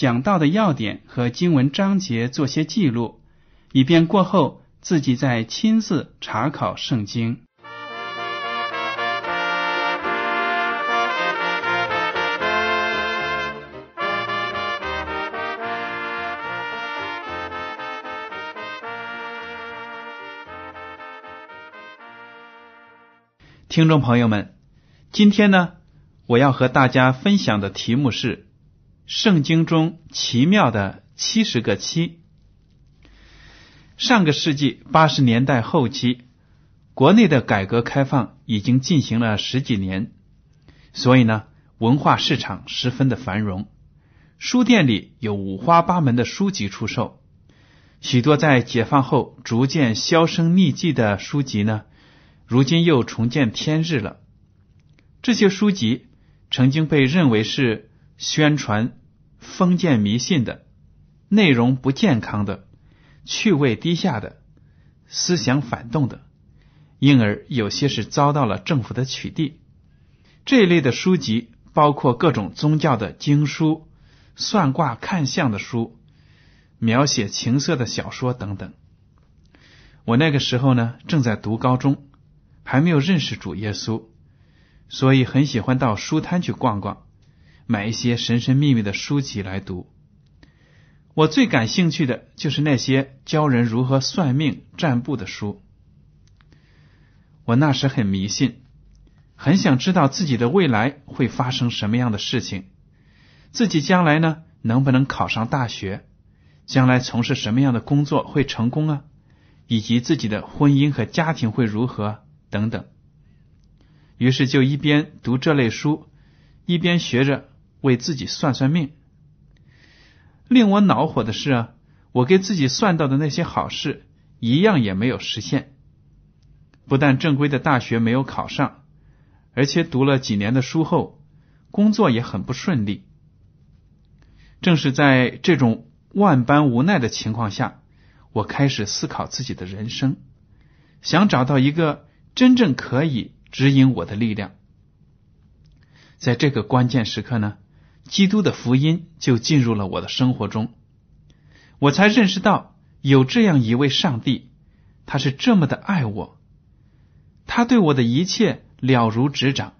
讲到的要点和经文章节做些记录，以便过后自己再亲自查考圣经。听众朋友们，今天呢，我要和大家分享的题目是《圣经中奇妙的七十个七》。上个世纪八十年代后期，国内的改革开放已经进行了十几年，所以呢，文化市场十分的繁荣，书店里有五花八门的书籍出售，许多在解放后逐渐销声匿迹的书籍呢。如今又重见天日了。这些书籍曾经被认为是宣传封建迷信的、内容不健康的、趣味低下的、思想反动的，因而有些是遭到了政府的取缔。这一类的书籍包括各种宗教的经书、算卦看相的书、描写情色的小说等等。我那个时候呢，正在读高中。还没有认识主耶稣，所以很喜欢到书摊去逛逛，买一些神神秘秘的书籍来读。我最感兴趣的就是那些教人如何算命占卜的书。我那时很迷信，很想知道自己的未来会发生什么样的事情，自己将来呢能不能考上大学，将来从事什么样的工作会成功啊，以及自己的婚姻和家庭会如何。等等，于是就一边读这类书，一边学着为自己算算命。令我恼火的是啊，我给自己算到的那些好事，一样也没有实现。不但正规的大学没有考上，而且读了几年的书后，工作也很不顺利。正是在这种万般无奈的情况下，我开始思考自己的人生，想找到一个。真正可以指引我的力量，在这个关键时刻呢，基督的福音就进入了我的生活中，我才认识到有这样一位上帝，他是这么的爱我，他对我的一切了如指掌，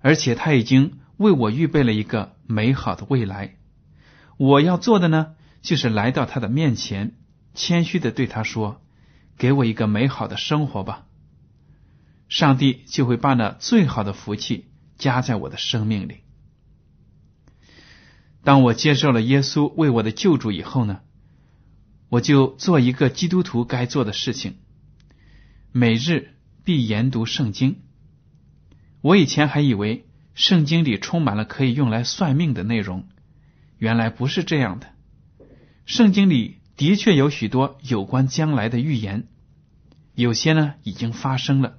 而且他已经为我预备了一个美好的未来。我要做的呢，就是来到他的面前，谦虚的对他说：“给我一个美好的生活吧。”上帝就会把那最好的福气加在我的生命里。当我接受了耶稣为我的救主以后呢，我就做一个基督徒该做的事情，每日必研读圣经。我以前还以为圣经里充满了可以用来算命的内容，原来不是这样的。圣经里的确有许多有关将来的预言，有些呢已经发生了。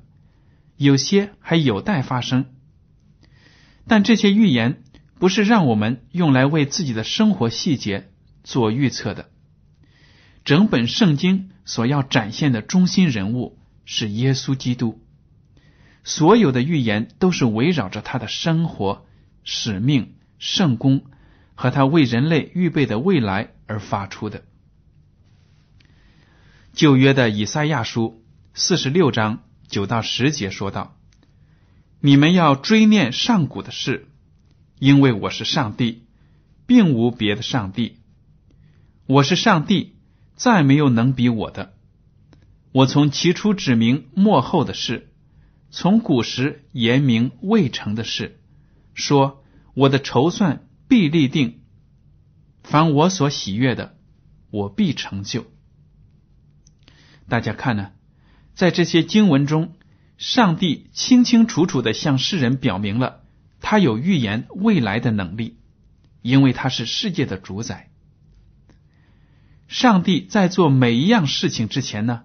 有些还有待发生，但这些预言不是让我们用来为自己的生活细节做预测的。整本圣经所要展现的中心人物是耶稣基督，所有的预言都是围绕着他的生活、使命、圣功和他为人类预备的未来而发出的。旧约的以赛亚书四十六章。九到十节说道：“你们要追念上古的事，因为我是上帝，并无别的上帝。我是上帝，再没有能比我的。我从起初指明末后的事，从古时言明未成的事，说我的筹算必立定，凡我所喜悦的，我必成就。大家看呢，在这些经文中，上帝清清楚楚的向世人表明了他有预言未来的能力，因为他是世界的主宰。上帝在做每一样事情之前呢，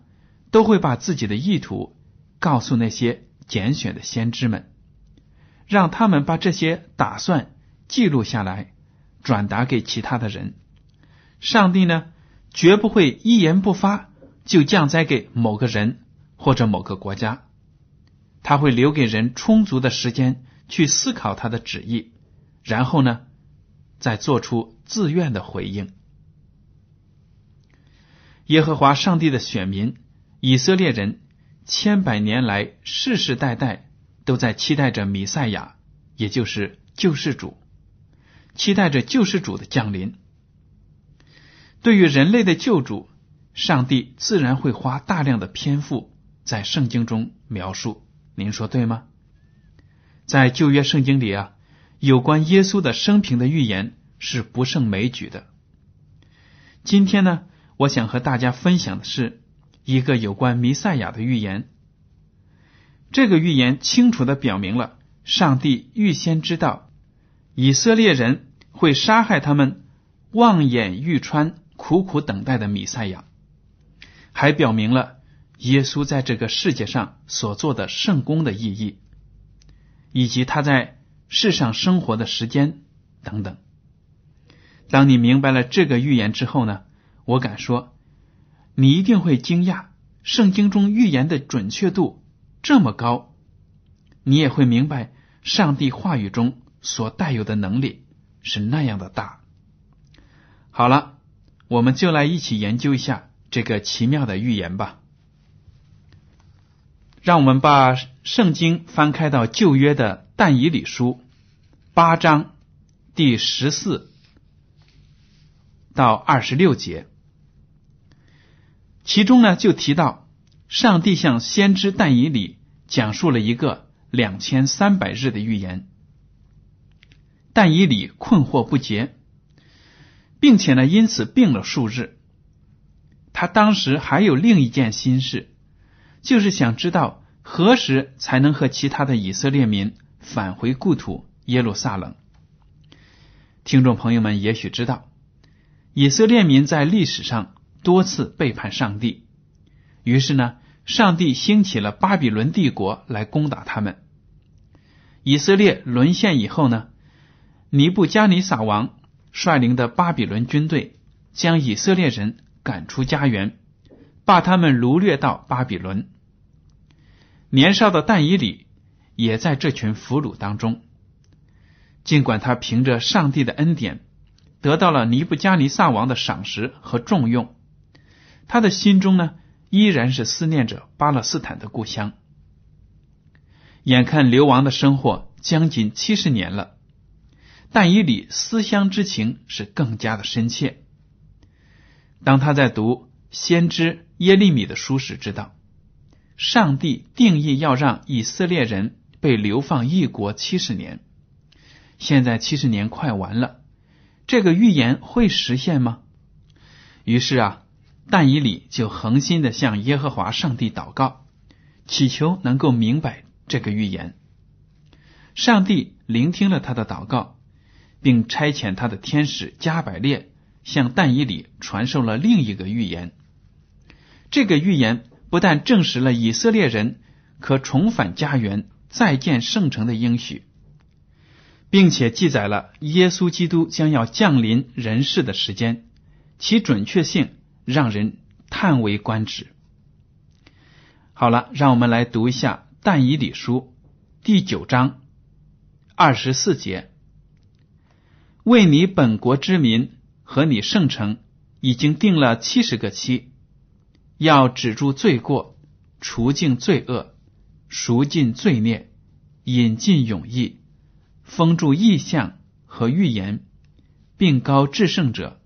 都会把自己的意图告诉那些拣选的先知们，让他们把这些打算记录下来，转达给其他的人。上帝呢，绝不会一言不发就降灾给某个人或者某个国家，他会留给人充足的时间去思考他的旨意，然后呢，再做出自愿的回应。耶和华上帝的选民以色列人，千百年来世世代代都在期待着弥赛亚，也就是救世主，期待着救世主的降临。对于人类的救主，上帝自然会花大量的篇幅在圣经中描述。您说对吗？在旧约圣经里啊，有关耶稣的生平的预言是不胜枚举的。今天呢？我想和大家分享的是一个有关弥赛亚的预言。这个预言清楚的表明了上帝预先知道以色列人会杀害他们望眼欲穿、苦苦等待的弥赛亚，还表明了耶稣在这个世界上所做的圣功的意义，以及他在世上生活的时间等等。当你明白了这个预言之后呢？我敢说，你一定会惊讶，圣经中预言的准确度这么高。你也会明白，上帝话语中所带有的能力是那样的大。好了，我们就来一起研究一下这个奇妙的预言吧。让我们把圣经翻开到旧约的但以理书八章第十四到二十六节。其中呢，就提到上帝向先知但以里讲述了一个两千三百日的预言。但以理困惑不解，并且呢，因此病了数日。他当时还有另一件心事，就是想知道何时才能和其他的以色列民返回故土耶路撒冷。听众朋友们也许知道，以色列民在历史上。多次背叛上帝，于是呢，上帝兴起了巴比伦帝国来攻打他们。以色列沦陷以后呢，尼布加尼撒王率领的巴比伦军队将以色列人赶出家园，把他们掳掠到巴比伦。年少的但以里也在这群俘虏当中，尽管他凭着上帝的恩典得到了尼布加尼撒王的赏识和重用。他的心中呢，依然是思念着巴勒斯坦的故乡。眼看流亡的生活将近七十年了，但以理思乡之情是更加的深切。当他在读先知耶利米的书时，知道上帝定义要让以色列人被流放异国七十年。现在七十年快完了，这个预言会实现吗？于是啊。但以理就恒心的向耶和华上帝祷告，祈求能够明白这个预言。上帝聆听了他的祷告，并差遣他的天使加百列向但以理传授了另一个预言。这个预言不但证实了以色列人可重返家园、再建圣城的应许，并且记载了耶稣基督将要降临人世的时间，其准确性。让人叹为观止。好了，让我们来读一下《但以理书》第九章二十四节：“为你本国之民和你圣城，已经定了七十个期，要止住罪过，除尽罪恶，赎尽罪孽，引进永义，封住异象和预言，并高至圣者。”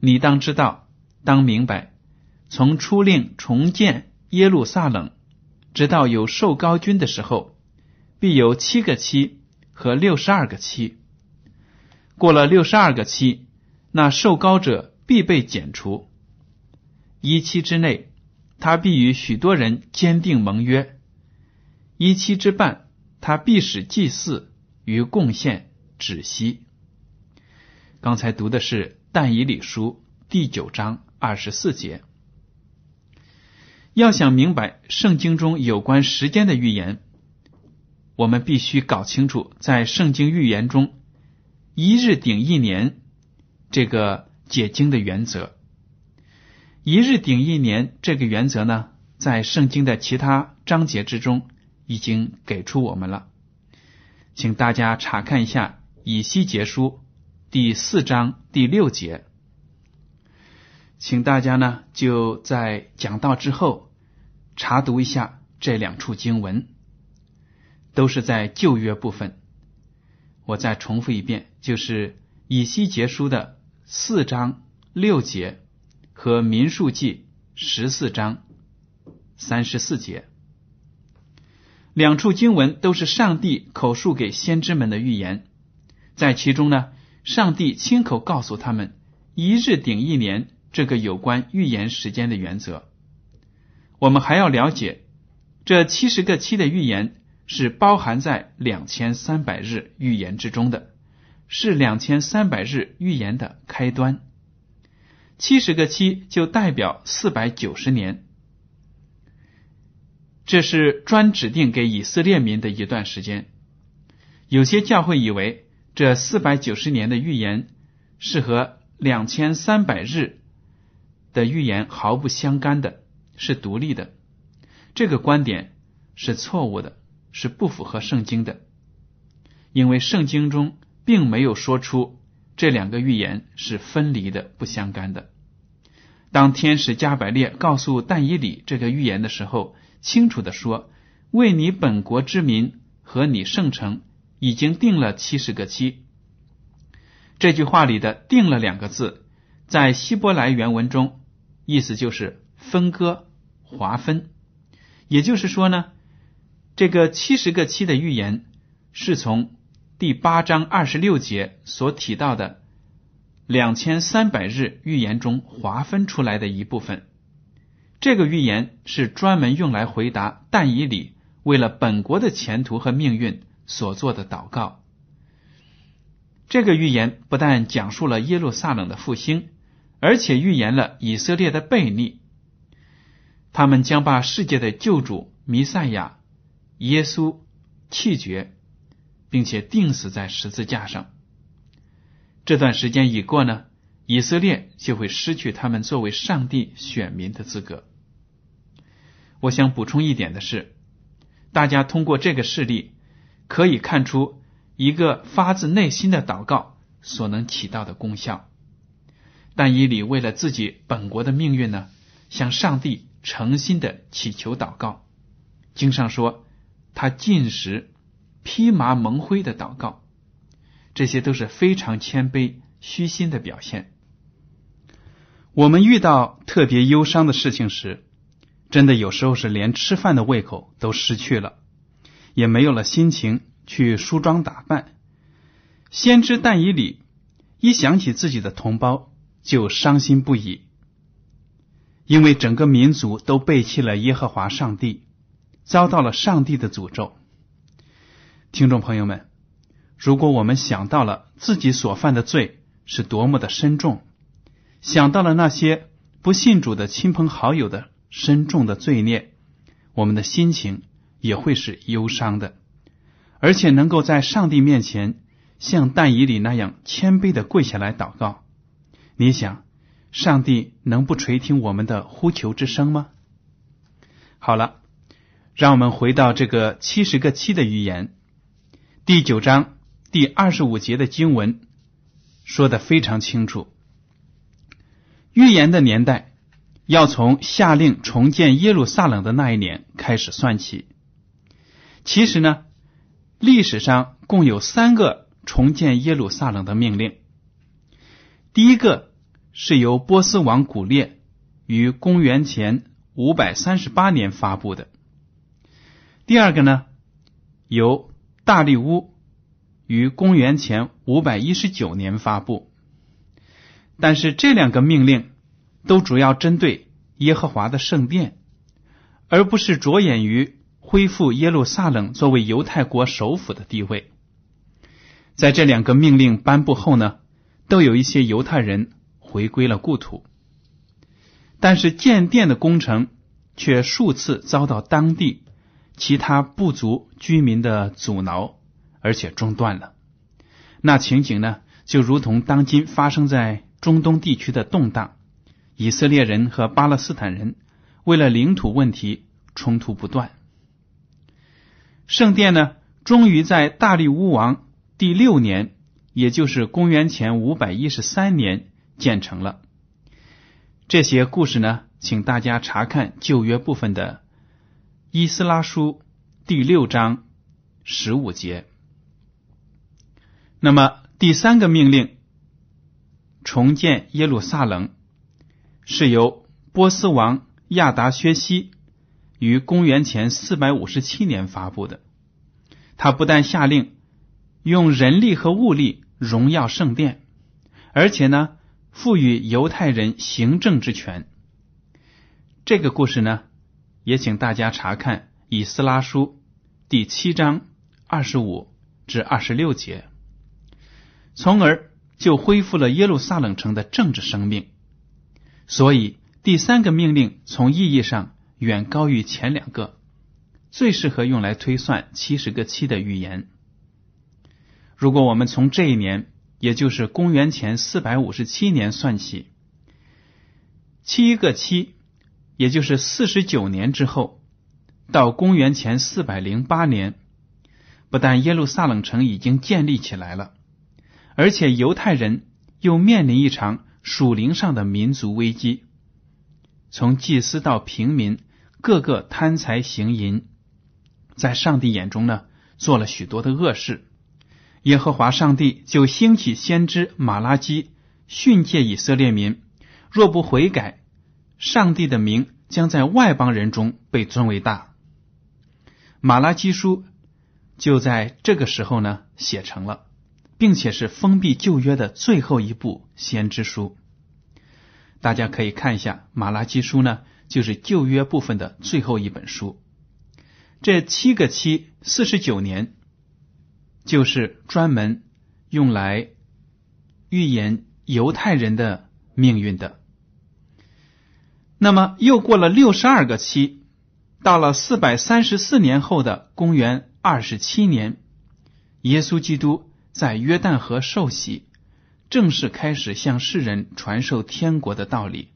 你当知道，当明白，从初令重建耶路撒冷，直到有受高君的时候，必有七个期和六十二个期。过了六十二个期，那受高者必被剪除。一期之内，他必与许多人坚定盟约；一期之半，他必使祭祀与贡献止息。刚才读的是但以理书第九章二十四节。要想明白圣经中有关时间的预言，我们必须搞清楚在圣经预言中“一日顶一年”这个解经的原则。“一日顶一年”这个原则呢，在圣经的其他章节之中已经给出我们了，请大家查看一下《以西结书》。第四章第六节，请大家呢就在讲到之后查读一下这两处经文，都是在旧约部分。我再重复一遍，就是以西结书的四章六节和民数记十四章三十四节，两处经文都是上帝口述给先知们的预言，在其中呢。上帝亲口告诉他们“一日顶一年”这个有关预言时间的原则。我们还要了解，这七十个期的预言是包含在两千三百日预言之中的，是两千三百日预言的开端。七十个七就代表四百九十年，这是专指定给以色列民的一段时间。有些教会以为。这四百九十年的预言是和两千三百日的预言毫不相干的，是独立的。这个观点是错误的，是不符合圣经的。因为圣经中并没有说出这两个预言是分离的、不相干的。当天使加百列告诉但以里这个预言的时候，清楚的说：“为你本国之民和你圣城。”已经定了七十个期。这句话里的“定了”两个字，在希伯来原文中，意思就是分割、划分。也就是说呢，这个七十个期的预言是从第八章二十六节所提到的两千三百日预言中划分出来的一部分。这个预言是专门用来回答但以理为了本国的前途和命运。所做的祷告，这个预言不但讲述了耶路撒冷的复兴，而且预言了以色列的背逆。他们将把世界的救主弥赛亚耶稣弃绝，并且钉死在十字架上。这段时间一过呢，以色列就会失去他们作为上帝选民的资格。我想补充一点的是，大家通过这个事例。可以看出一个发自内心的祷告所能起到的功效。但以理为了自己本国的命运呢，向上帝诚心的祈求祷告。经上说，他进食披麻蒙灰的祷告，这些都是非常谦卑虚心的表现。我们遇到特别忧伤的事情时，真的有时候是连吃饭的胃口都失去了。也没有了心情去梳妆打扮。先知但以理一想起自己的同胞，就伤心不已，因为整个民族都背弃了耶和华上帝，遭到了上帝的诅咒。听众朋友们，如果我们想到了自己所犯的罪是多么的深重，想到了那些不信主的亲朋好友的深重的罪孽，我们的心情。也会是忧伤的，而且能够在上帝面前像但以里那样谦卑的跪下来祷告。你想，上帝能不垂听我们的呼求之声吗？好了，让我们回到这个七十个七的预言，第九章第二十五节的经文说的非常清楚，预言的年代要从下令重建耶路撒冷的那一年开始算起。其实呢，历史上共有三个重建耶路撒冷的命令。第一个是由波斯王古列于公元前五百三十八年发布的。第二个呢，由大利乌于公元前五百一十九年发布。但是这两个命令都主要针对耶和华的圣殿，而不是着眼于恢复耶路撒冷作为犹太国首府的地位。在这两个命令颁布后呢，都有一些犹太人回归了故土，但是建殿的工程却数次遭到当地其他部族居民的阻挠，而且中断了。那情景呢，就如同当今发生在中东地区的动荡，以色列人和巴勒斯坦人为了领土问题冲突不断。圣殿呢，终于在大力乌王。第六年，也就是公元前五百一十三年建成了。这些故事呢，请大家查看旧约部分的《伊斯拉书》第六章十五节。那么第三个命令，重建耶路撒冷，是由波斯王亚达薛西于公元前四百五十七年发布的。他不但下令。用人力和物力荣耀圣殿，而且呢，赋予犹太人行政之权。这个故事呢，也请大家查看《以斯拉书》第七章二十五至二十六节，从而就恢复了耶路撒冷城的政治生命。所以，第三个命令从意义上远高于前两个，最适合用来推算七十个七的预言。如果我们从这一年，也就是公元前四百五十七年算起，七个七，也就是四十九年之后，到公元前四百零八年，不但耶路撒冷城已经建立起来了，而且犹太人又面临一场属灵上的民族危机，从祭司到平民，个个贪财行淫，在上帝眼中呢，做了许多的恶事。耶和华上帝就兴起先知马拉基训诫以色列民：若不悔改，上帝的名将在外邦人中被尊为大。马拉基书就在这个时候呢写成了，并且是封闭旧约的最后一部先知书。大家可以看一下，马拉基书呢就是旧约部分的最后一本书。这七个七四十九年。就是专门用来预言犹太人的命运的。那么又过了六十二个期，到了四百三十四年后的公元二十七年，耶稣基督在约旦河受洗，正式开始向世人传授天国的道理。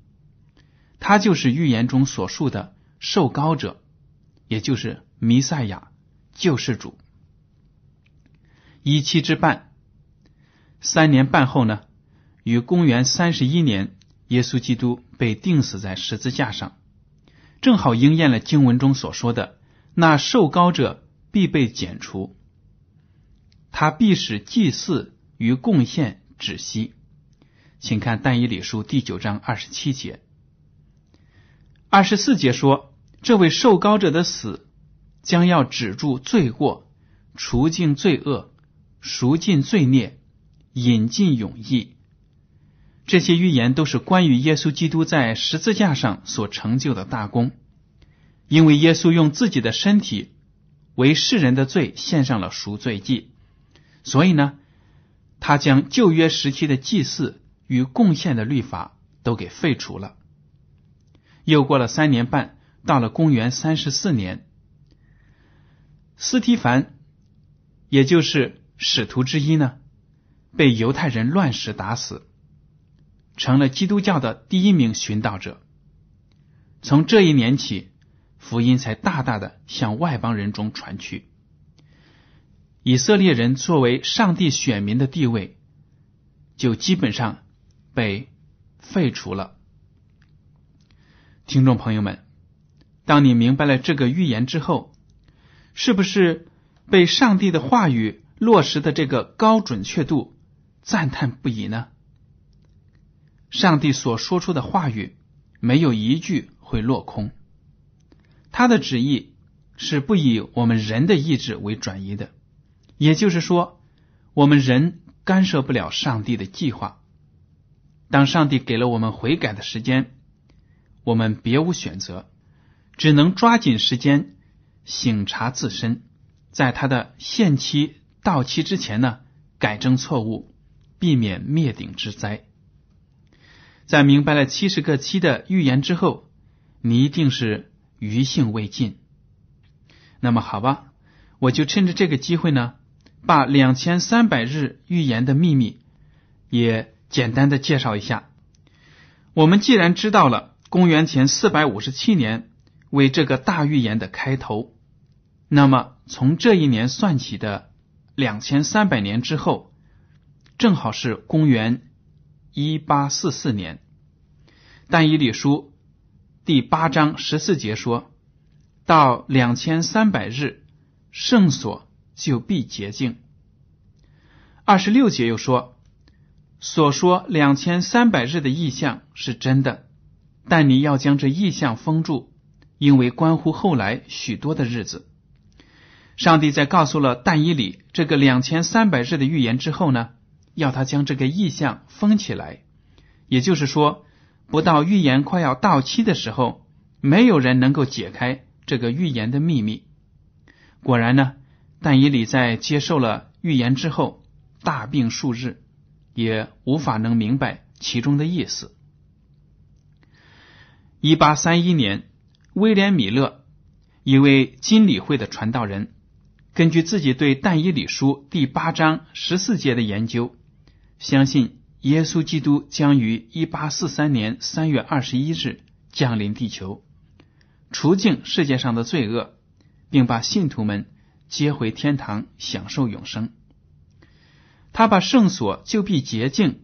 他就是预言中所述的受膏者，也就是弥赛亚救世主。一七之半，三年半后呢，于公元三十一年，耶稣基督被钉死在十字架上，正好应验了经文中所说的：“那受膏者必被剪除，他必使祭祀与贡献止息。”请看但以理书第九章二十七节、二十四节说：“这位受膏者的死将要止住罪过，除尽罪恶。”赎尽罪孽，引进永义，这些预言都是关于耶稣基督在十字架上所成就的大功。因为耶稣用自己的身体为世人的罪献上了赎罪祭，所以呢，他将旧约时期的祭祀与贡献的律法都给废除了。又过了三年半，到了公元三十四年，斯提凡，也就是。使徒之一呢，被犹太人乱石打死，成了基督教的第一名寻道者。从这一年起，福音才大大的向外邦人中传去。以色列人作为上帝选民的地位，就基本上被废除了。听众朋友们，当你明白了这个预言之后，是不是被上帝的话语？落实的这个高准确度，赞叹不已呢。上帝所说出的话语没有一句会落空。他的旨意是不以我们人的意志为转移的，也就是说，我们人干涉不了上帝的计划。当上帝给了我们悔改的时间，我们别无选择，只能抓紧时间省察自身，在他的限期到期之前呢，改正错误，避免灭顶之灾。在明白了七十个七的预言之后，你一定是余兴未尽。那么好吧，我就趁着这个机会呢，把两千三百日预言的秘密也。简单的介绍一下，我们既然知道了公元前四百五十七年为这个大预言的开头，那么从这一年算起的两千三百年之后，正好是公元一八四四年。但以理书第八章十四节说到两千三百日，圣所就必洁净。二十六节又说。所说两千三百日的意象是真的，但你要将这意象封住，因为关乎后来许多的日子。上帝在告诉了但以里这个两千三百日的预言之后呢，要他将这个意象封起来，也就是说，不到预言快要到期的时候，没有人能够解开这个预言的秘密。果然呢，但以里在接受了预言之后，大病数日。也无法能明白其中的意思。一八三一年，威廉·米勒，一位金理会的传道人，根据自己对但以理书第八章十四节的研究，相信耶稣基督将于一八四三年三月二十一日降临地球，除尽世界上的罪恶，并把信徒们接回天堂，享受永生。他把圣所就必洁净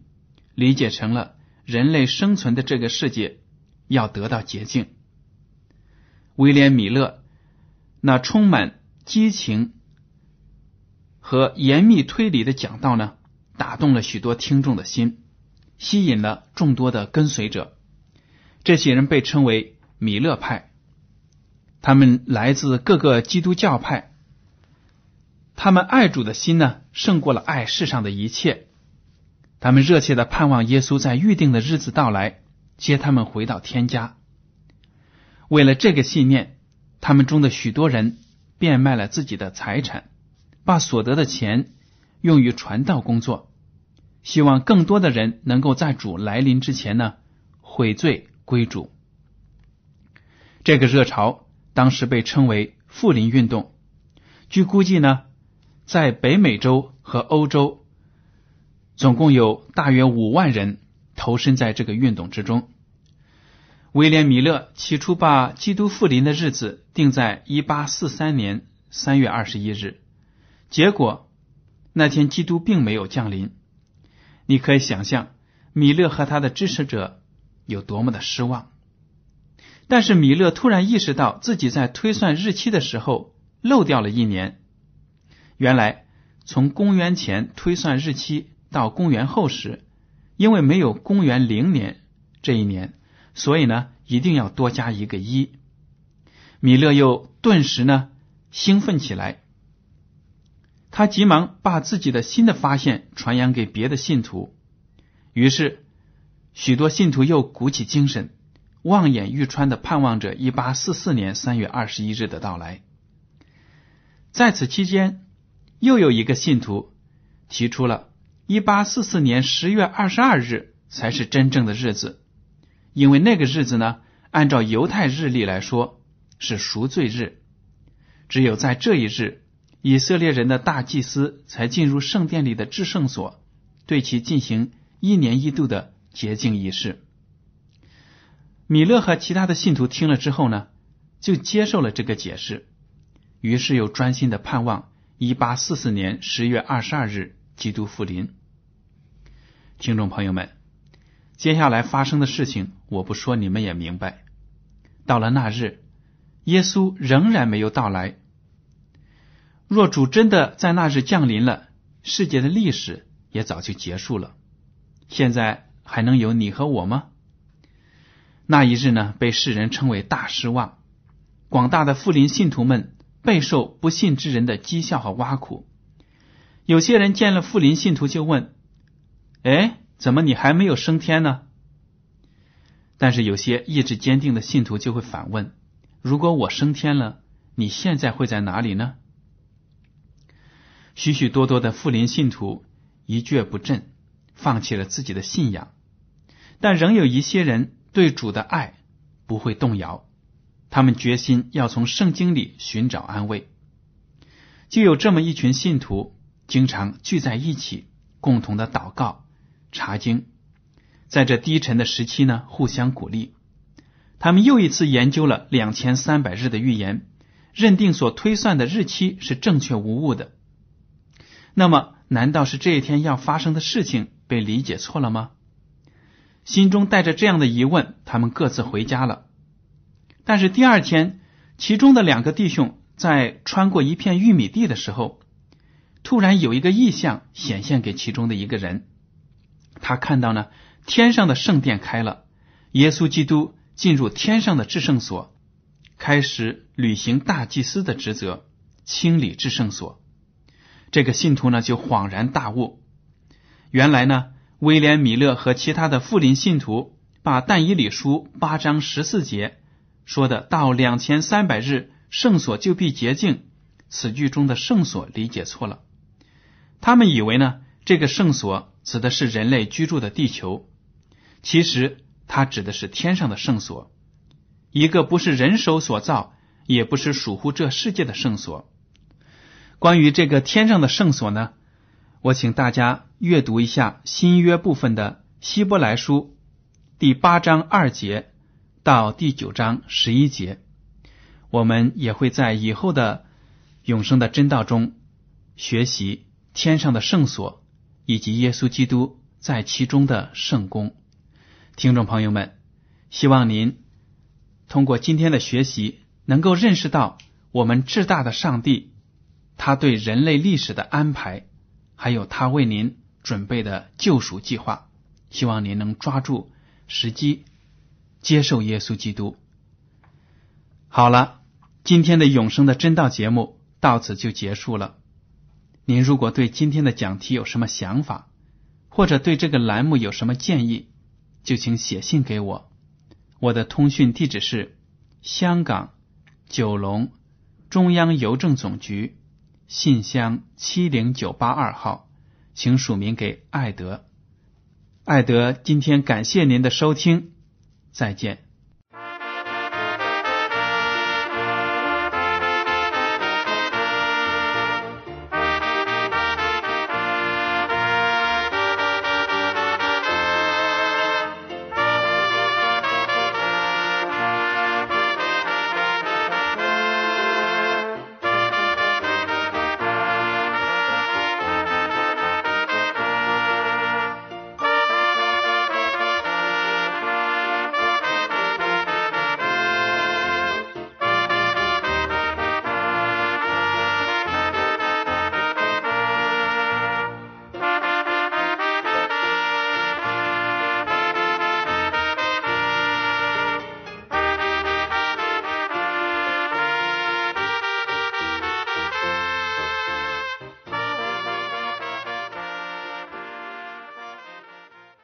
理解成了人类生存的这个世界要得到洁净。威廉·米勒那充满激情和严密推理的讲道呢，打动了许多听众的心，吸引了众多的跟随者。这些人被称为米勒派，他们来自各个基督教派。他们爱主的心呢，胜过了爱世上的一切。他们热切的盼望耶稣在预定的日子到来，接他们回到天家。为了这个信念，他们中的许多人变卖了自己的财产，把所得的钱用于传道工作，希望更多的人能够在主来临之前呢悔罪归主。这个热潮当时被称为“富林运动”。据估计呢。在北美洲和欧洲，总共有大约五万人投身在这个运动之中。威廉·米勒起初把基督复临的日子定在一八四三年三月二十一日，结果那天基督并没有降临。你可以想象米勒和他的支持者有多么的失望。但是米勒突然意识到自己在推算日期的时候漏掉了一年。原来，从公元前推算日期到公元后时，因为没有公元零年这一年，所以呢，一定要多加一个一。米勒又顿时呢兴奋起来，他急忙把自己的新的发现传扬给别的信徒，于是许多信徒又鼓起精神，望眼欲穿的盼望着一八四四年三月二十一日的到来。在此期间。又有一个信徒提出了，一八四四年十月二十二日才是真正的日子，因为那个日子呢，按照犹太日历来说是赎罪日，只有在这一日，以色列人的大祭司才进入圣殿里的至圣所，对其进行一年一度的洁净仪式。米勒和其他的信徒听了之后呢，就接受了这个解释，于是又专心的盼望。一八四四年十月二十二日，基督复临。听众朋友们，接下来发生的事情，我不说你们也明白。到了那日，耶稣仍然没有到来。若主真的在那日降临了，世界的历史也早就结束了。现在还能有你和我吗？那一日呢，被世人称为大失望。广大的富林信徒们备受不信之人的讥笑和挖苦。有些人见了富林信徒就问：“哎，怎么你还没有升天呢？”但是有些意志坚定的信徒就会反问：“如果我升天了，你现在会在哪里呢？”许许多多的富林信徒一蹶不振，放弃了自己的信仰，但仍有一些人对主的爱不会动摇，他们决心要从圣经里寻找安慰。就有这么一群信徒，经常聚在一起，共同的祷告、查经。在这低沉的时期呢，互相鼓励。他们又一次研究了两千三百日的预言，认定所推算的日期是正确无误的。那么，难道是这一天要发生的事情被理解错了吗？心中带着这样的疑问，他们各自回家了。但是第二天，其中的两个弟兄在穿过一片玉米地的时候，突然有一个异象显现给其中的一个人，他看到呢。天上的圣殿开了，耶稣基督进入天上的至圣所，开始履行大祭司的职责，清理至圣所。这个信徒呢就恍然大悟，原来呢威廉米勒和其他的富林信徒把但以理书八章十四节说的到两千三百日圣所就必洁净，此句中的圣所理解错了，他们以为呢这个圣所指的是人类居住的地球。其实，它指的是天上的圣所，一个不是人手所造，也不是属乎这世界的圣所。关于这个天上的圣所呢，我请大家阅读一下新约部分的希伯来书第八章二节到第九章十一节。我们也会在以后的永生的真道中学习天上的圣所以及耶稣基督在其中的圣功。听众朋友们，希望您通过今天的学习，能够认识到我们至大的上帝，他对人类历史的安排，还有他为您准备的救赎计划。希望您能抓住时机，接受耶稣基督。好了，今天的永生的真道节目到此就结束了。您如果对今天的讲题有什么想法，或者对这个栏目有什么建议，就请写信给我，我的通讯地址是香港九龙中央邮政总局信箱七零九八二号，请署名给艾德。艾德今天感谢您的收听，再见。